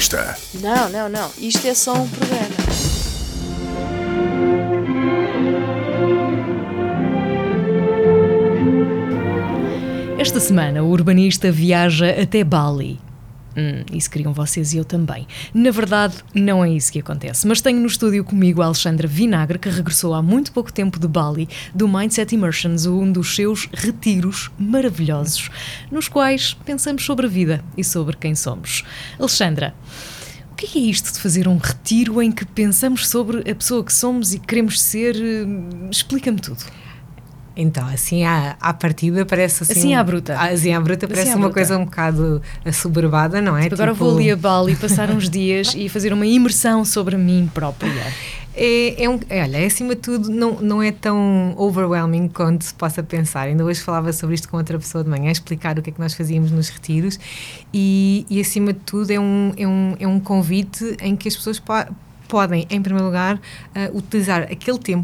Urbanista. Não, não, não. Isto é só um programa. Esta semana, o urbanista viaja até Bali. Hum, isso queriam vocês e eu também. Na verdade, não é isso que acontece. Mas tenho no estúdio comigo a Alexandra Vinagre, que regressou há muito pouco tempo de Bali, do Mindset Immersions, um dos seus retiros maravilhosos, nos quais pensamos sobre a vida e sobre quem somos. Alexandra, o que é isto de fazer um retiro em que pensamos sobre a pessoa que somos e queremos ser? Hum, Explica-me tudo. Então, assim à, à partida parece assim. Assim à bruta. Assim à bruta parece à uma bruta. coisa um bocado assoberbada, não é? Agora Tipo, vou ali a Bali passar uns dias e fazer uma imersão sobre mim própria. É, é um, é, olha, acima de tudo, não, não é tão overwhelming quanto se possa pensar. Ainda hoje falava sobre isto com outra pessoa de manhã, explicar o que é que nós fazíamos nos retiros, e, e acima de tudo, é um, é, um, é um convite em que as pessoas po- podem, em primeiro lugar, uh, utilizar aquele tempo